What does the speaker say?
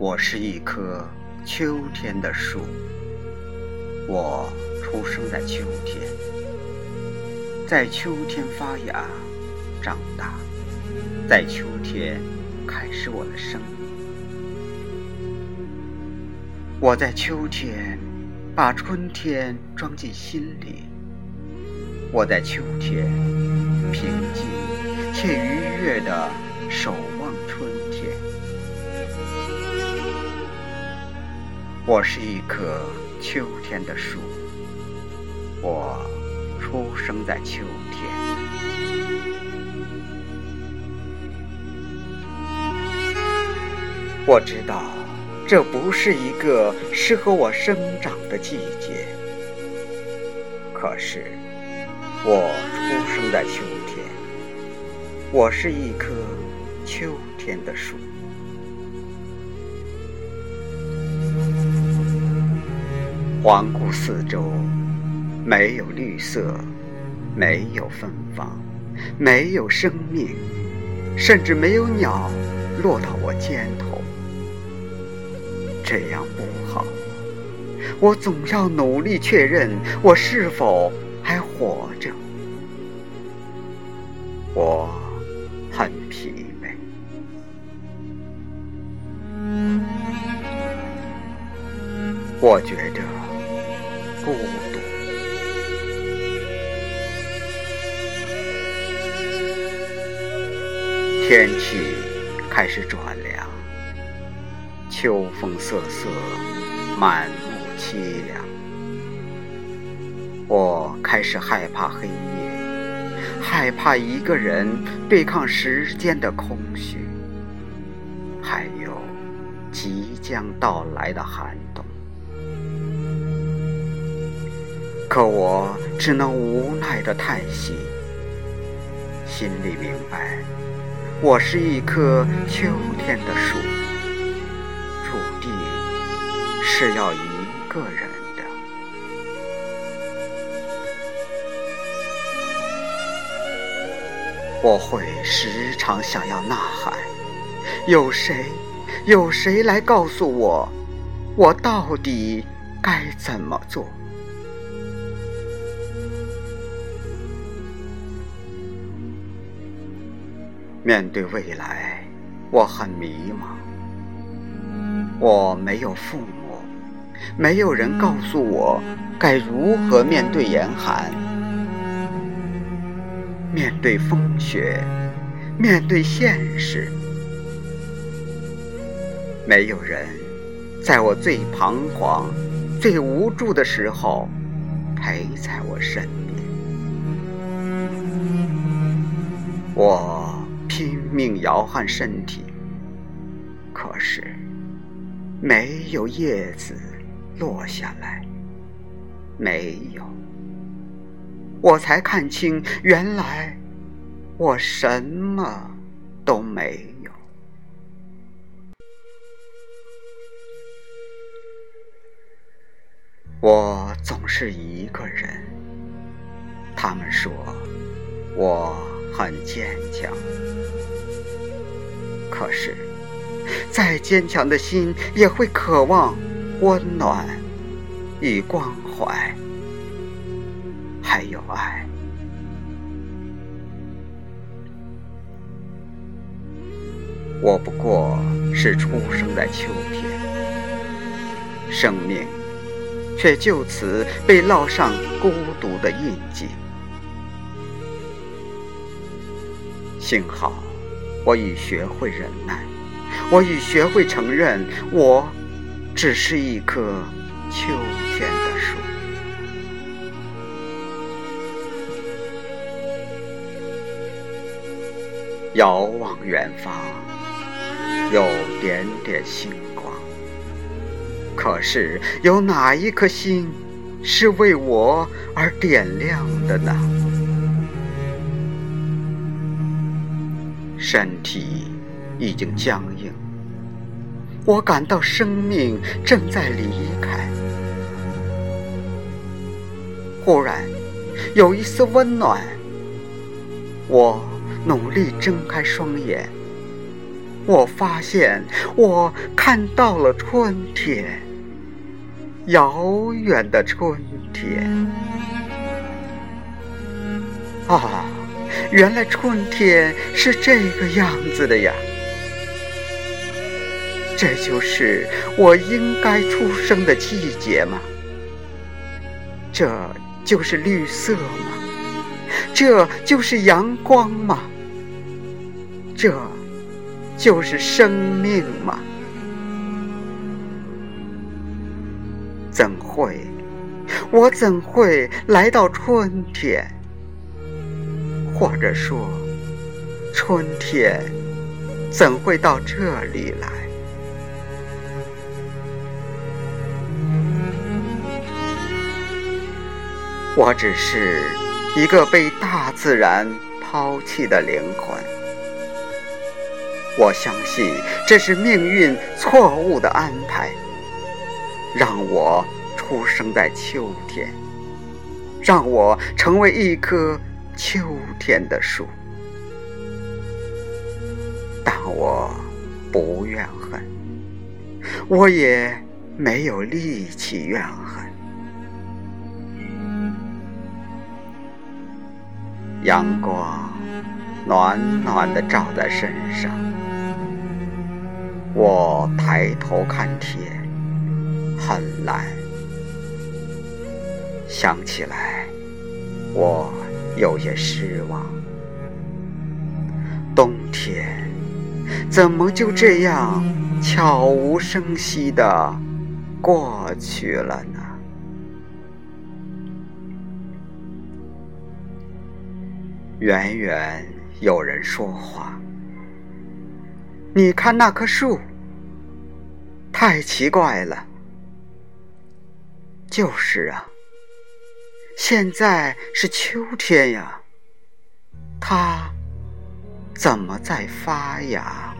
我是一棵秋天的树，我出生在秋天，在秋天发芽、长大，在秋天开始我的生命。我在秋天把春天装进心里，我在秋天平静且愉悦地守望春天。我是一棵秋天的树，我出生在秋天。我知道这不是一个适合我生长的季节，可是我出生在秋天。我是一棵秋天的树。环顾四周，没有绿色，没有芬芳，没有生命，甚至没有鸟落到我肩头。这样不好，我总要努力确认我是否还活着。我很疲惫，我觉着。孤独。天气开始转凉，秋风瑟瑟，满目凄凉。我开始害怕黑夜，害怕一个人对抗时间的空虚，还有即将到来的寒冬。可我只能无奈的叹息，心里明白，我是一棵秋天的树，注定是要一个人我会时常想要呐喊，有谁，有谁来告诉我，我到底该怎么做？面对未来，我很迷茫。我没有父母，没有人告诉我该如何面对严寒，面对风雪，面对现实。没有人在我最彷徨、最无助的时候陪在我身边。我。拼命摇撼身体，可是没有叶子落下来，没有，我才看清，原来我什么都没有。我总是一个人，他们说我很坚强。可是，再坚强的心也会渴望温暖与关怀，还有爱。我不过是出生在秋天，生命却就此被烙上孤独的印记。幸好。我已学会忍耐，我已学会承认，我只是一棵秋天遥望远方，有点点星光，可是有哪一颗星是为我而点亮的呢？身体已经僵硬，我感到生命正在离开。忽然，有一丝温暖我努力睁开双眼，我发现我看到了春天，遥远的春天。啊，原来春天是这个样子的呀！这就是我应该出生的季节吗？这就是绿色吗？这就是阳光吗？这就是生命吗？怎会？我怎会来到春天？或者说，春天怎会到这里来？我只是。一个被大自然抛弃的灵魂，我相信这是命运错误的安排，让我出生在秋天，让我成为一棵秋天的树，但我不怨恨，我也没有力气怨恨。阳光暖暖的照在身上，我抬头看天，很蓝。想起来，我有些失望。冬天怎么就这样悄无声息的过去了呢？远远有人说话。你看那棵树，太奇怪了。就是啊，现在是秋天呀，它怎么在发芽？